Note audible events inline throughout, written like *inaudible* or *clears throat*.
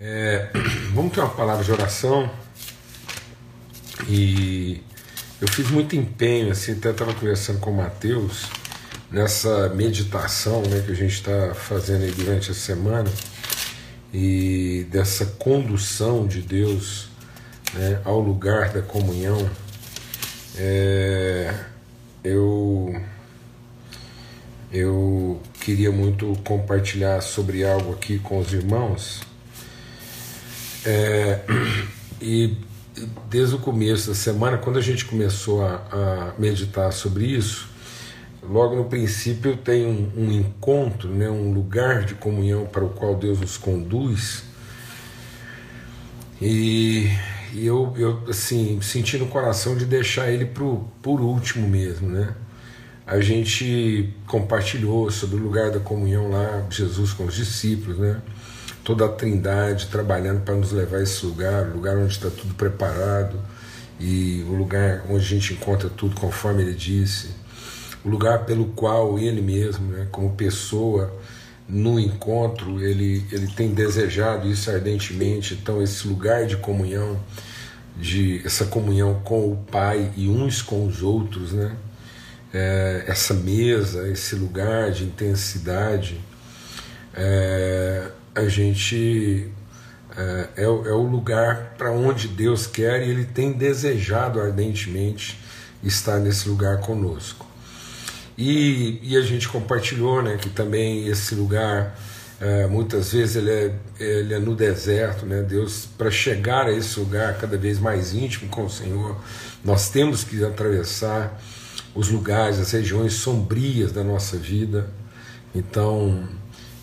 É, *clears throat* vamos ter uma palavra de oração e eu fiz muito empenho, assim, até estava conversando com o Mateus nessa meditação né, que a gente está fazendo durante a semana e dessa condução de Deus né, ao lugar da comunhão. É, eu eu queria muito compartilhar sobre algo aqui com os irmãos é, e desde o começo da semana, quando a gente começou a, a meditar sobre isso, logo no princípio tem um, um, encontro, né, um lugar de comunhão para o qual Deus nos conduz. E, e eu, eu assim senti no coração de deixar ele pro, por último mesmo, né? A gente compartilhou sobre o lugar da comunhão lá, Jesus com os discípulos, né? Toda a Trindade trabalhando para nos levar a esse lugar, o lugar onde está tudo preparado e o lugar onde a gente encontra tudo conforme ele disse, o lugar pelo qual ele mesmo, né, como pessoa, no encontro, ele, ele tem desejado isso ardentemente. Então, esse lugar de comunhão, de essa comunhão com o Pai e uns com os outros, né? É, essa mesa, esse lugar de intensidade, é, a gente é, é, é o lugar para onde Deus quer e Ele tem desejado ardentemente estar nesse lugar conosco. E, e a gente compartilhou né, que também esse lugar, é, muitas vezes, ele é, ele é no deserto. Né? Deus, para chegar a esse lugar cada vez mais íntimo com o Senhor, nós temos que atravessar os lugares, as regiões sombrias da nossa vida. Então,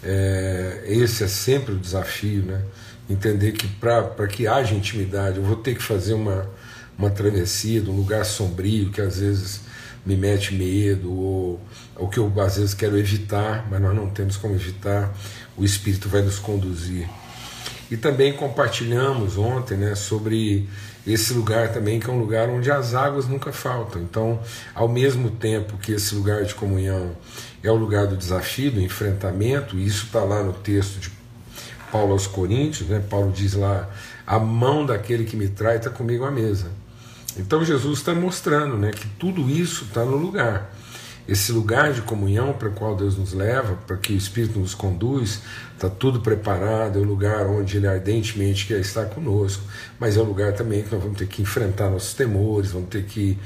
é, esse é sempre o desafio, né? Entender que para que haja intimidade, eu vou ter que fazer uma, uma travessia de um lugar sombrio que às vezes me mete medo, ou o que eu às vezes quero evitar, mas nós não temos como evitar, o Espírito vai nos conduzir. E também compartilhamos ontem né, sobre esse lugar também, que é um lugar onde as águas nunca faltam. Então, ao mesmo tempo que esse lugar de comunhão é o lugar do desafio, do enfrentamento, e isso está lá no texto de Paulo aos Coríntios, né? Paulo diz lá: a mão daquele que me trai está comigo à mesa. Então Jesus está mostrando né, que tudo isso está no lugar. Esse lugar de comunhão para o qual Deus nos leva, para que o Espírito nos conduz, está tudo preparado, é o lugar onde Ele ardentemente quer estar conosco, mas é o lugar também que nós vamos ter que enfrentar nossos temores, vamos ter que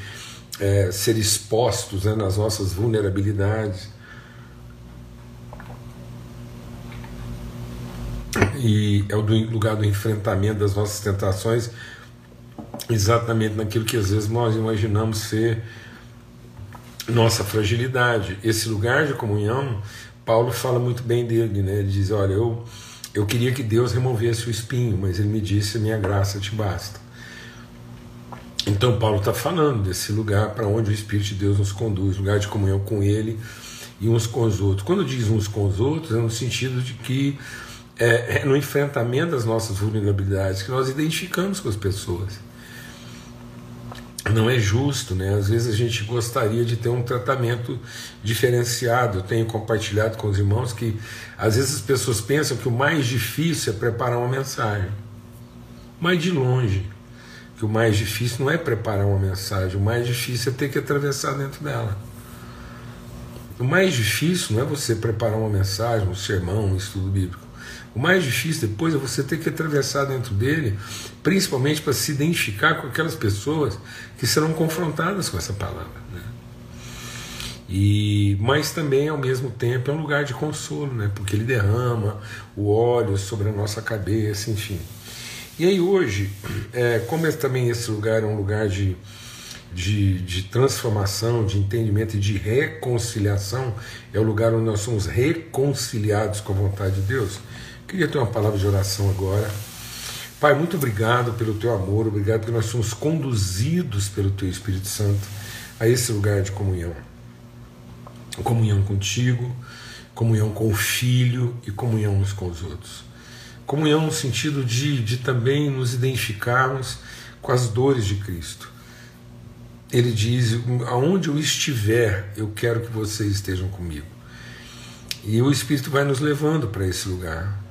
é, ser expostos né, nas nossas vulnerabilidades. E é o lugar do enfrentamento das nossas tentações, exatamente naquilo que às vezes nós imaginamos ser nossa fragilidade. Esse lugar de comunhão, Paulo fala muito bem dele, né? Ele diz: Olha, eu, eu queria que Deus removesse o espinho, mas ele me disse: Minha graça te basta. Então, Paulo está falando desse lugar para onde o Espírito de Deus nos conduz, lugar de comunhão com Ele e uns com os outros. Quando diz uns com os outros, é no sentido de que é, é no enfrentamento das nossas vulnerabilidades que nós identificamos com as pessoas não é justo, né? Às vezes a gente gostaria de ter um tratamento diferenciado. Eu tenho compartilhado com os irmãos que às vezes as pessoas pensam que o mais difícil é preparar uma mensagem. Mas de longe, que o mais difícil não é preparar uma mensagem, o mais difícil é ter que atravessar dentro dela. O mais difícil não é você preparar uma mensagem, um sermão, um estudo bíblico. O mais difícil depois é você ter que atravessar dentro dele, principalmente para se identificar com aquelas pessoas que serão confrontadas com essa palavra. Né? E, mas também, ao mesmo tempo, é um lugar de consolo, né? porque ele derrama o óleo sobre a nossa cabeça, enfim. E aí hoje, é, como é também esse lugar é um lugar de, de, de, transformação, de entendimento e de reconciliação, é o lugar onde nós somos reconciliados com a vontade de Deus. Queria ter uma palavra de oração agora. Pai, muito obrigado pelo teu amor, obrigado porque nós somos conduzidos pelo teu Espírito Santo a esse lugar de comunhão. Comunhão contigo, comunhão com o Filho e comunhão uns com os outros. Comunhão no sentido de, de também nos identificarmos com as dores de Cristo. Ele diz: aonde eu estiver, eu quero que vocês estejam comigo. E o Espírito vai nos levando para esse lugar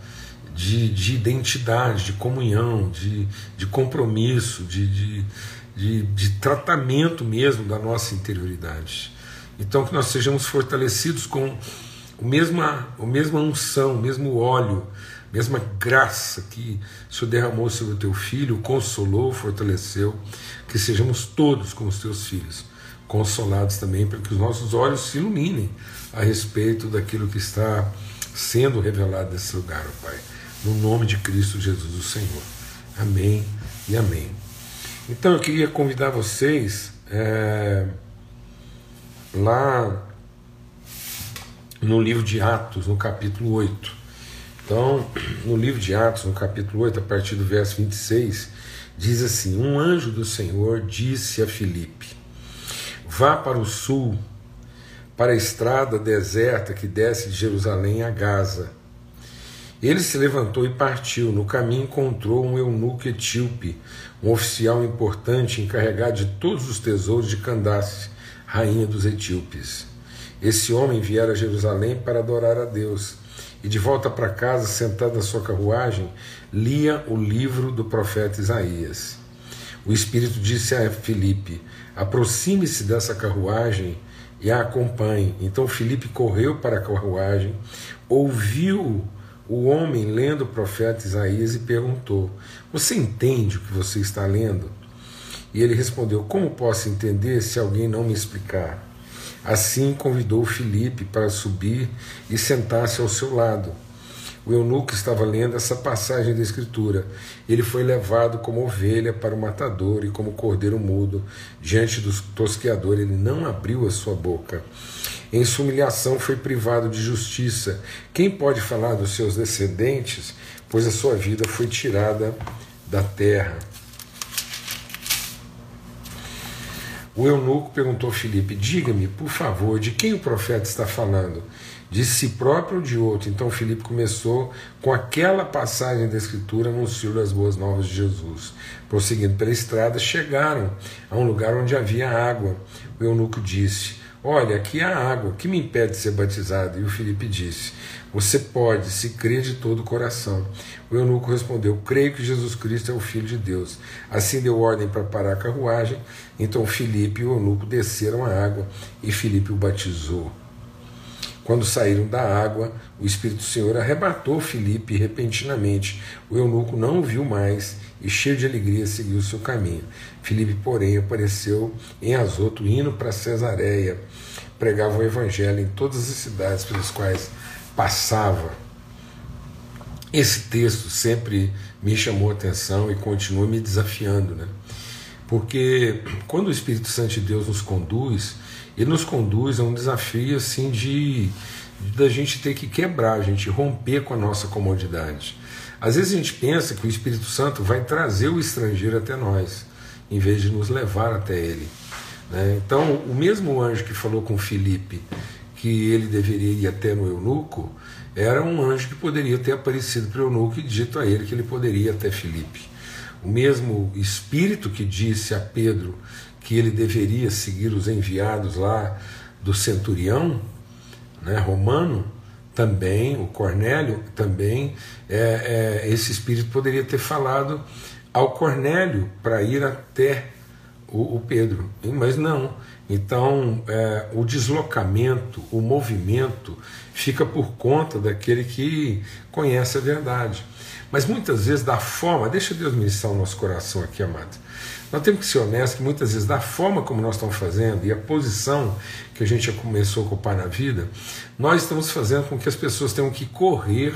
de, de identidade, de comunhão, de, de compromisso, de, de, de, de tratamento mesmo da nossa interioridade. Então, que nós sejamos fortalecidos com o mesma, a mesma unção, o mesmo óleo, a mesma graça que o Senhor derramou sobre o teu filho, consolou, fortaleceu, que sejamos todos como os teus filhos, consolados também para que os nossos olhos se iluminem a respeito daquilo que está sendo revelado nesse lugar, Pai. No nome de Cristo Jesus, o Senhor. Amém e amém. Então eu queria convidar vocês é, lá no livro de Atos, no capítulo 8. Então, no livro de Atos, no capítulo 8, a partir do verso 26, diz assim: Um anjo do Senhor disse a Filipe: Vá para o sul, para a estrada deserta que desce de Jerusalém a Gaza. Ele se levantou e partiu. No caminho encontrou um eunuco etíope, um oficial importante encarregado de todos os tesouros de Candace, rainha dos etíopes. Esse homem viera a Jerusalém para adorar a Deus e, de volta para casa, sentado na sua carruagem, lia o livro do profeta Isaías. O Espírito disse a Filipe: aproxime-se dessa carruagem e a acompanhe. Então Filipe correu para a carruagem, ouviu o homem lendo o profeta Isaías e perguntou: Você entende o que você está lendo? E ele respondeu: Como posso entender se alguém não me explicar? Assim convidou Filipe para subir e sentar-se ao seu lado. O eunuco estava lendo essa passagem da Escritura. Ele foi levado como ovelha para o matador e como cordeiro mudo diante do tosqueador. Ele não abriu a sua boca. Em sua humilhação foi privado de justiça. Quem pode falar dos seus descendentes? Pois a sua vida foi tirada da terra. O eunuco perguntou a Filipe: Diga-me, por favor, de quem o profeta está falando? De si próprio ou de outro? Então Filipe começou com aquela passagem da Escritura anunciou as boas novas de Jesus. Prosseguindo pela estrada, chegaram a um lugar onde havia água. O eunuco disse: Olha, aqui há água, que me impede de ser batizado? E o Filipe disse: Você pode, se crer de todo o coração. O eunuco respondeu: Creio que Jesus Cristo é o Filho de Deus. Assim deu ordem para parar a carruagem. Então Filipe e o eunuco desceram a água e Filipe o batizou. Quando saíram da água, o Espírito Senhor arrebatou Filipe repentinamente. O eunuco não o viu mais e, cheio de alegria, seguiu seu caminho. Filipe, porém, apareceu em Azoto, indo para Cesareia. Pregava o evangelho em todas as cidades pelas quais passava. Esse texto sempre me chamou a atenção e continua me desafiando, né? Porque quando o Espírito Santo de Deus nos conduz, ele nos conduz a um desafio assim de da gente ter que quebrar, a gente romper com a nossa comodidade. Às vezes a gente pensa que o Espírito Santo vai trazer o estrangeiro até nós, em vez de nos levar até ele. Né? Então, o mesmo anjo que falou com Filipe que ele deveria ir até no eunuco, era um anjo que poderia ter aparecido para o eunuco e dito a ele que ele poderia ir até Filipe. O mesmo Espírito que disse a Pedro que ele deveria seguir os enviados lá do centurião né, romano, também, o Cornélio, também, é, é, esse espírito poderia ter falado ao Cornélio para ir até o, o, Pedro, mas não. Então, é, o deslocamento, o movimento, fica por conta daquele que conhece a verdade. Mas muitas vezes, da forma, deixa Deus ministrar o nosso coração aqui, amado. Nós temos que ser honestos que muitas vezes, da forma como nós estamos fazendo e a posição que a gente já começou a ocupar na vida, nós estamos fazendo com que as pessoas tenham que correr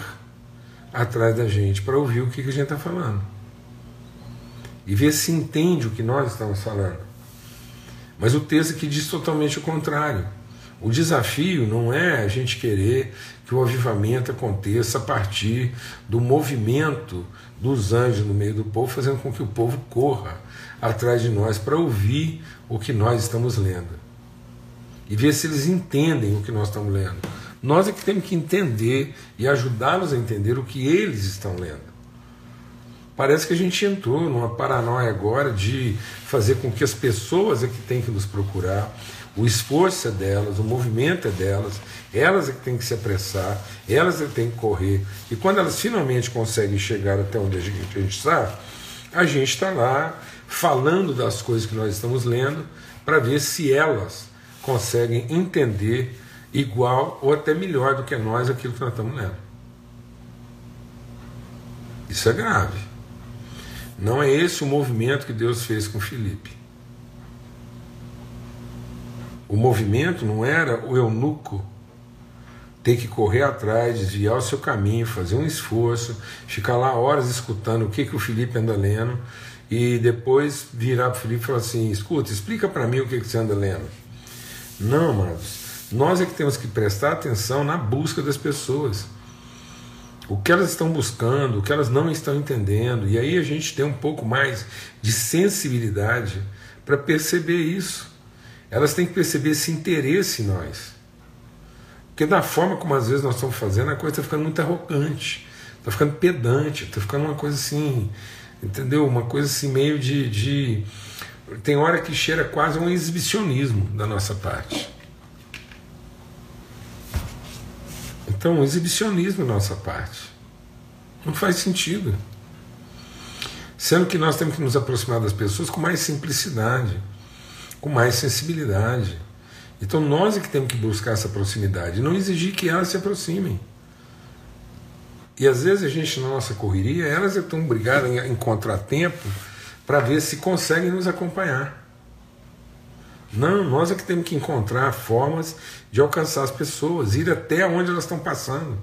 atrás da gente para ouvir o que a gente está falando e ver se entende o que nós estamos falando. Mas o texto aqui diz totalmente o contrário. O desafio não é a gente querer que o avivamento aconteça a partir do movimento dos anjos no meio do povo, fazendo com que o povo corra atrás de nós para ouvir o que nós estamos lendo e ver se eles entendem o que nós estamos lendo. Nós é que temos que entender e ajudá-los a entender o que eles estão lendo. Parece que a gente entrou numa paranoia agora de fazer com que as pessoas é que têm que nos procurar, O esforço é delas, o movimento é delas, elas é que têm que se apressar, elas é que têm que correr. E quando elas finalmente conseguem chegar até onde a gente, está, a gente está lá falando das coisas que nós estamos lendo para ver se elas conseguem entender igual ou até melhor do que nós aquilo que nós estamos lendo. Isso é grave. Não é esse o movimento que Deus fez com Filipe. O movimento não era o eunuco ter que correr atrás, desviar o seu caminho, fazer um esforço, ficar lá horas escutando o que, que o Felipe anda lendo e depois virar para o Felipe e falar assim: escuta, explica para mim o que, que você anda lendo. Não, amados, nós é que temos que prestar atenção na busca das pessoas. O que elas estão buscando, o que elas não estão entendendo, e aí a gente tem um pouco mais de sensibilidade para perceber isso elas têm que perceber esse interesse em nós. Porque da forma como às vezes nós estamos fazendo, a coisa está ficando muito arrogante, está ficando pedante, está ficando uma coisa assim, entendeu? Uma coisa assim meio de, de. Tem hora que cheira quase um exibicionismo da nossa parte. Então, um exibicionismo da nossa parte. Não faz sentido. Sendo que nós temos que nos aproximar das pessoas com mais simplicidade com mais sensibilidade. Então nós é que temos que buscar essa proximidade, não exigir que elas se aproximem. E às vezes a gente, na nossa correria, elas estão brigadas em, em contratempo para ver se conseguem nos acompanhar. Não, nós é que temos que encontrar formas de alcançar as pessoas, ir até onde elas estão passando.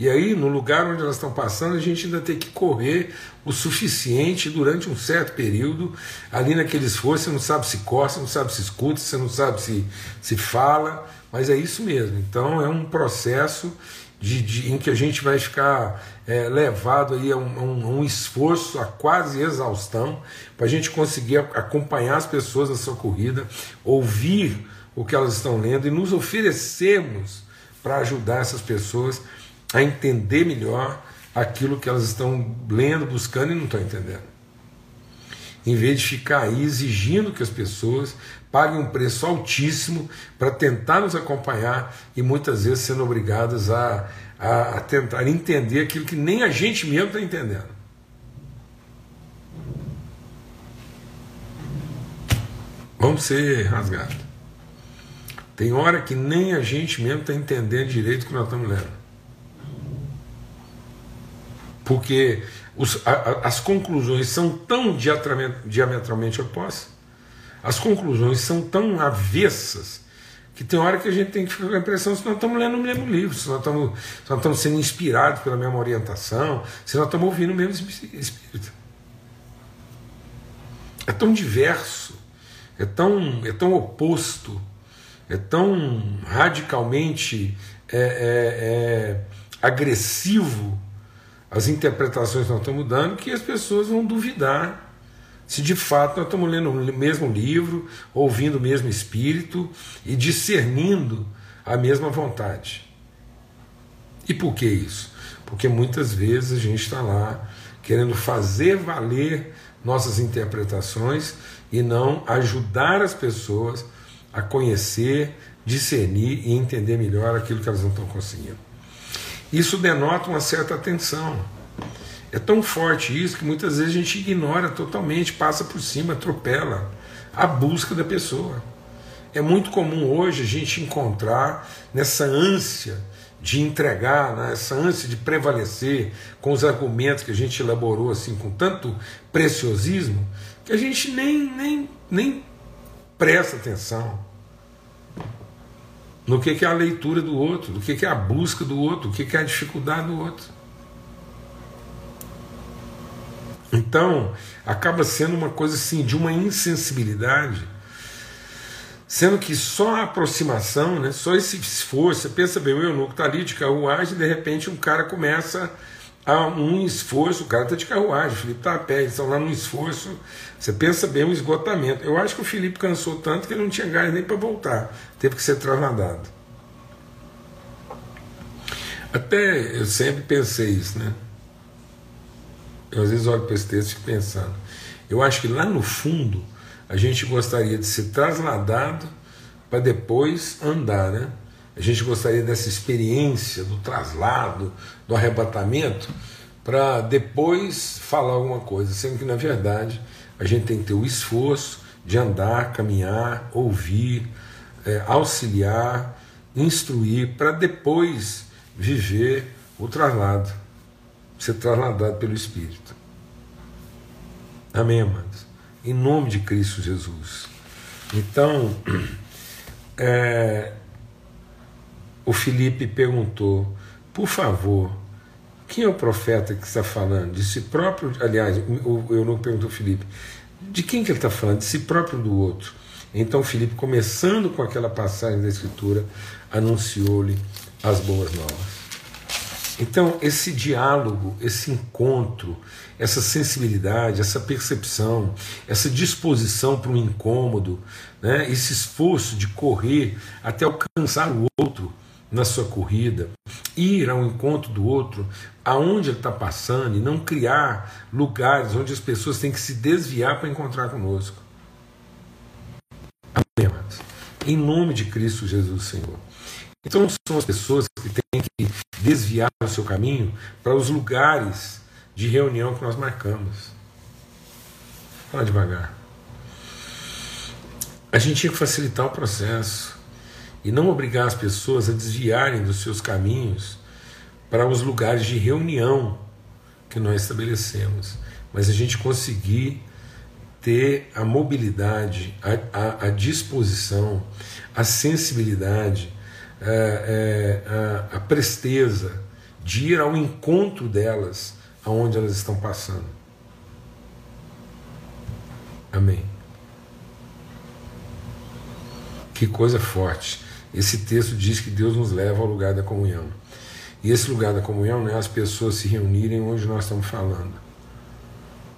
E aí, no lugar onde elas estão passando, a gente ainda tem que correr o suficiente durante um certo período. Ali naquele esforço, você não sabe se corre, você não sabe se escuta, você não sabe se, se fala, mas é isso mesmo. Então, é um processo de, de, em que a gente vai ficar é, levado aí a um, a, um, a um, esforço, a quase exaustão, para a gente conseguir acompanhar as pessoas na sua corrida, ouvir o que elas estão lendo e nos oferecermos para ajudar essas pessoas a entender melhor aquilo que elas estão lendo, buscando e não estão entendendo. Em vez de ficar aí exigindo que as pessoas paguem um preço altíssimo para tentar nos acompanhar e muitas vezes sendo obrigadas a, a, a tentar entender aquilo que nem a gente mesmo está entendendo. Vamos ser rasgados. Tem hora que nem a gente mesmo está entendendo direito o que nós estamos lendo porque os, a, as conclusões são tão diametralmente opostas, as conclusões são tão avessas, que tem hora que a gente tem que ficar com a impressão se nós estamos lendo o mesmo livro, se nós estamos, se nós estamos sendo inspirados pela mesma orientação, se nós estamos ouvindo o mesmo espírito. É tão diverso, é tão, é tão oposto, é tão radicalmente é, é, é, agressivo as interpretações nós estamos dando que as pessoas vão duvidar se de fato nós estamos lendo o mesmo livro, ouvindo o mesmo espírito e discernindo a mesma vontade. E por que isso? Porque muitas vezes a gente está lá querendo fazer valer nossas interpretações e não ajudar as pessoas a conhecer, discernir e entender melhor aquilo que elas não estão conseguindo. Isso denota uma certa atenção. É tão forte isso que muitas vezes a gente ignora totalmente, passa por cima, atropela a busca da pessoa. É muito comum hoje a gente encontrar nessa ânsia de entregar, nessa ânsia de prevalecer com os argumentos que a gente elaborou assim com tanto preciosismo, que a gente nem, nem, nem presta atenção no que, que é a leitura do outro, do que, que é a busca do outro, do que, que é a dificuldade do outro. Então, acaba sendo uma coisa assim de uma insensibilidade, sendo que só a aproximação, né, só esse esforço, você pensa bem, o eunuco está ali de carruagem, de repente um cara começa a um esforço, o cara está de carruagem, o Felipe está a pé, eles estão lá num esforço, você pensa bem o esgotamento. Eu acho que o Felipe cansou tanto que ele não tinha gás nem para voltar, teve que ser trasladado. Até eu sempre pensei isso, né? Eu às vezes olho para esse texto e fico pensando. Eu acho que lá no fundo a gente gostaria de ser trasladado para depois andar, né? A gente gostaria dessa experiência do traslado, do arrebatamento, para depois falar alguma coisa, sendo que na verdade a gente tem que ter o esforço de andar, caminhar, ouvir, é, auxiliar, instruir, para depois viver o traslado, ser trasladado pelo Espírito. Amém, amados? Em nome de Cristo Jesus. Então, *clears throat* é, o Felipe perguntou, por favor, quem é o profeta que está falando? De si próprio? Aliás, eu não perguntou Felipe, de quem que ele está falando? De si próprio do outro? Então Filipe, começando com aquela passagem da Escritura, anunciou-lhe as boas novas. Então, esse diálogo, esse encontro, essa sensibilidade, essa percepção, essa disposição para o incômodo, né, esse esforço de correr até alcançar o outro na sua corrida, ir ao encontro do outro, aonde ele está passando, e não criar lugares onde as pessoas têm que se desviar para encontrar conosco. Amém, Em nome de Cristo Jesus, Senhor. Então são as pessoas que têm que desviar o seu caminho para os lugares de reunião que nós marcamos. Fala devagar. A gente tinha que facilitar o processo e não obrigar as pessoas a desviarem dos seus caminhos para os lugares de reunião que nós estabelecemos, mas a gente conseguir ter a mobilidade, a, a, a disposição, a sensibilidade, a, é, é, a, a presteza de ir ao encontro delas, aonde elas estão passando. Amém. Que coisa forte. Esse texto diz que Deus nos leva ao lugar da comunhão. E esse lugar da comunhão não é as pessoas se reunirem onde nós estamos falando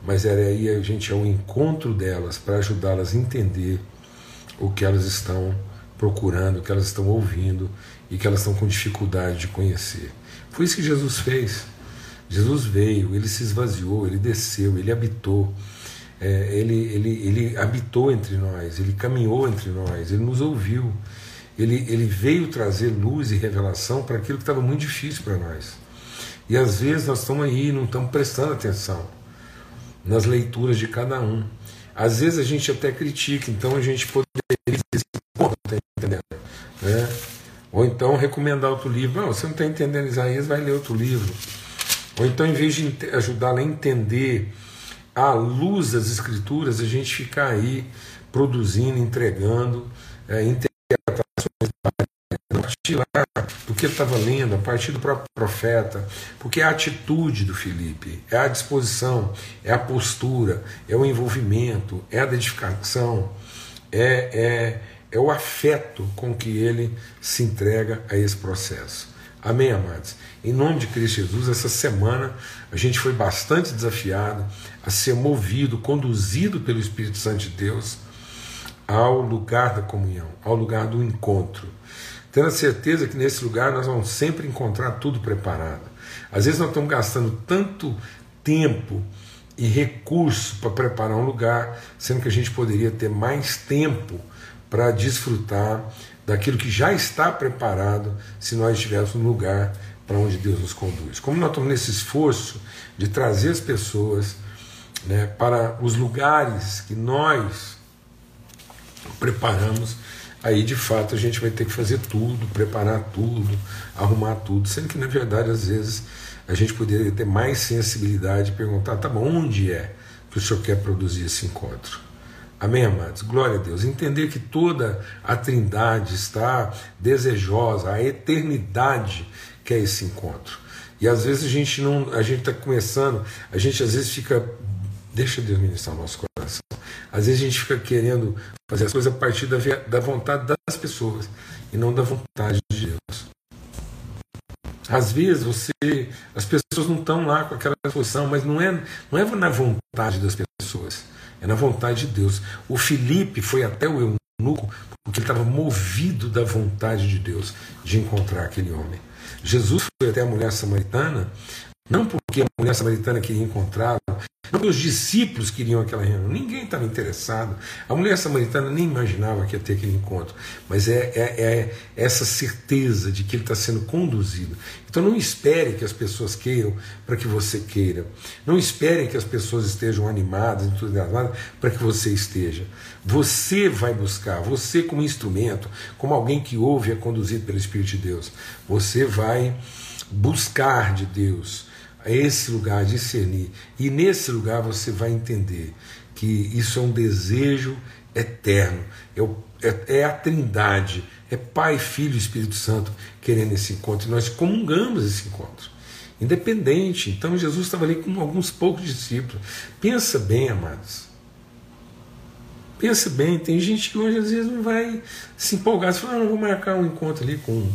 mas era aí a gente ao encontro delas para ajudá-las a entender o que elas estão procurando, o que elas estão ouvindo e que elas estão com dificuldade de conhecer. Foi isso que Jesus fez. Jesus veio, ele se esvaziou, ele desceu, ele habitou, é, ele, ele, ele habitou entre nós, ele caminhou entre nós, ele nos ouviu, ele, ele veio trazer luz e revelação para aquilo que estava muito difícil para nós. E às vezes nós estamos aí, não estamos prestando atenção nas leituras de cada um. Às vezes a gente até critica, então a gente poderia dizer, tá entendendo? Né? Ou então recomendar outro livro. Não, você não está entendendo Isaías, vai ler outro livro. Ou então, em vez de ajudá-la a entender a luz das escrituras, a gente ficar aí produzindo, entregando, é, partir lá do que ele estava lendo, a partir do próprio profeta, porque é a atitude do Felipe, é a disposição, é a postura, é o envolvimento, é a dedicação, é, é, é o afeto com que ele se entrega a esse processo. Amém, amados? Em nome de Cristo Jesus, essa semana a gente foi bastante desafiado a ser movido, conduzido pelo Espírito Santo de Deus ao lugar da comunhão, ao lugar do encontro tendo a certeza que nesse lugar nós vamos sempre encontrar tudo preparado. Às vezes nós estamos gastando tanto tempo e recurso para preparar um lugar, sendo que a gente poderia ter mais tempo para desfrutar daquilo que já está preparado se nós estivéssemos no lugar para onde Deus nos conduz. Como nós estamos nesse esforço de trazer as pessoas né, para os lugares que nós preparamos, aí de fato a gente vai ter que fazer tudo, preparar tudo, arrumar tudo, sendo que na verdade às vezes a gente poderia ter mais sensibilidade e perguntar, tá bom, onde é que o Senhor quer produzir esse encontro? Amém, amados? Glória a Deus. Entender que toda a Trindade está desejosa, a eternidade quer esse encontro. E às vezes a gente não, a gente está começando, a gente às vezes fica, deixa Deus ministrar o nosso coração. Às vezes a gente fica querendo fazer as coisas a partir da, da vontade das pessoas e não da vontade de Deus. Às vezes você, as pessoas não estão lá com aquela posição, mas não é, não é na vontade das pessoas, é na vontade de Deus. O Felipe foi até o eunuco porque ele estava movido da vontade de Deus de encontrar aquele homem. Jesus foi até a mulher samaritana Não porque a mulher samaritana queria encontrá-lo, não porque os discípulos queriam aquela reunião, ninguém estava interessado. A mulher samaritana nem imaginava que ia ter aquele encontro, mas é, é, é essa certeza de que ele está sendo conduzido. Então não espere que as pessoas queiram para que você queira. Não espere que as pessoas estejam animadas, entusiasmadas para que você esteja. Você vai buscar, você como instrumento, como alguém que ouve e é conduzido pelo Espírito de Deus, você vai buscar de Deus esse lugar, discernir. E nesse lugar você vai entender que isso é um desejo eterno, é, é, é a trindade, é Pai, Filho e Espírito Santo querendo esse encontro. E nós comungamos esse encontro. Independente. Então Jesus estava ali com alguns poucos discípulos. Pensa bem, amados. Pensa bem, tem gente que hoje às vezes não vai se empolgar. Fala, ah, não, vou marcar um encontro ali com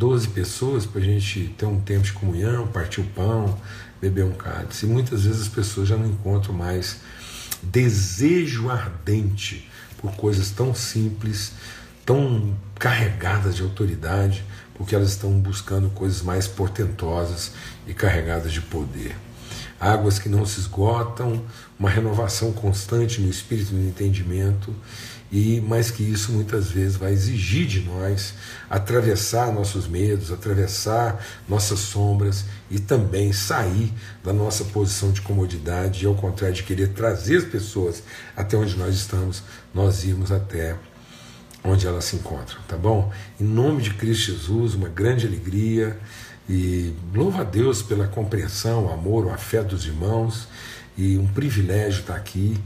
12 pessoas para a gente ter um tempo de comunhão, partir o pão, beber um cálice. E muitas vezes as pessoas já não encontram mais desejo ardente por coisas tão simples, tão carregadas de autoridade, porque elas estão buscando coisas mais portentosas e carregadas de poder. Águas que não se esgotam, uma renovação constante no espírito e no entendimento e mais que isso muitas vezes vai exigir de nós atravessar nossos medos, atravessar nossas sombras e também sair da nossa posição de comodidade e ao contrário de querer trazer as pessoas até onde nós estamos, nós irmos até onde elas se encontram, tá bom? Em nome de Cristo Jesus, uma grande alegria e louva a Deus pela compreensão, o amor, a fé dos irmãos e um privilégio estar aqui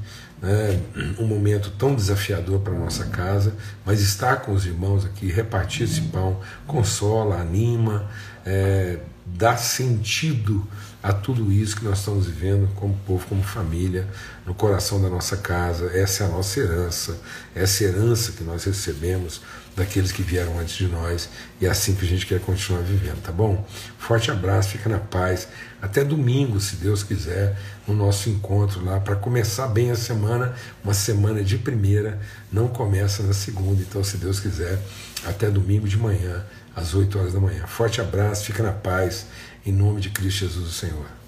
né, um momento tão desafiador para nossa casa, mas estar com os irmãos aqui, repartir esse pão, consola, anima, é, dá sentido a tudo isso que nós estamos vivendo como povo, como família, no coração da nossa casa. Essa é a nossa herança, essa herança que nós recebemos daqueles que vieram antes de nós e é assim que a gente quer continuar vivendo, tá bom? Forte abraço, fica na paz. Até domingo, se Deus quiser, no nosso encontro lá, para começar bem a semana, uma semana de primeira, não começa na segunda, então, se Deus quiser, até domingo de manhã, às 8 horas da manhã. Forte abraço, fica na paz, em nome de Cristo Jesus, o Senhor.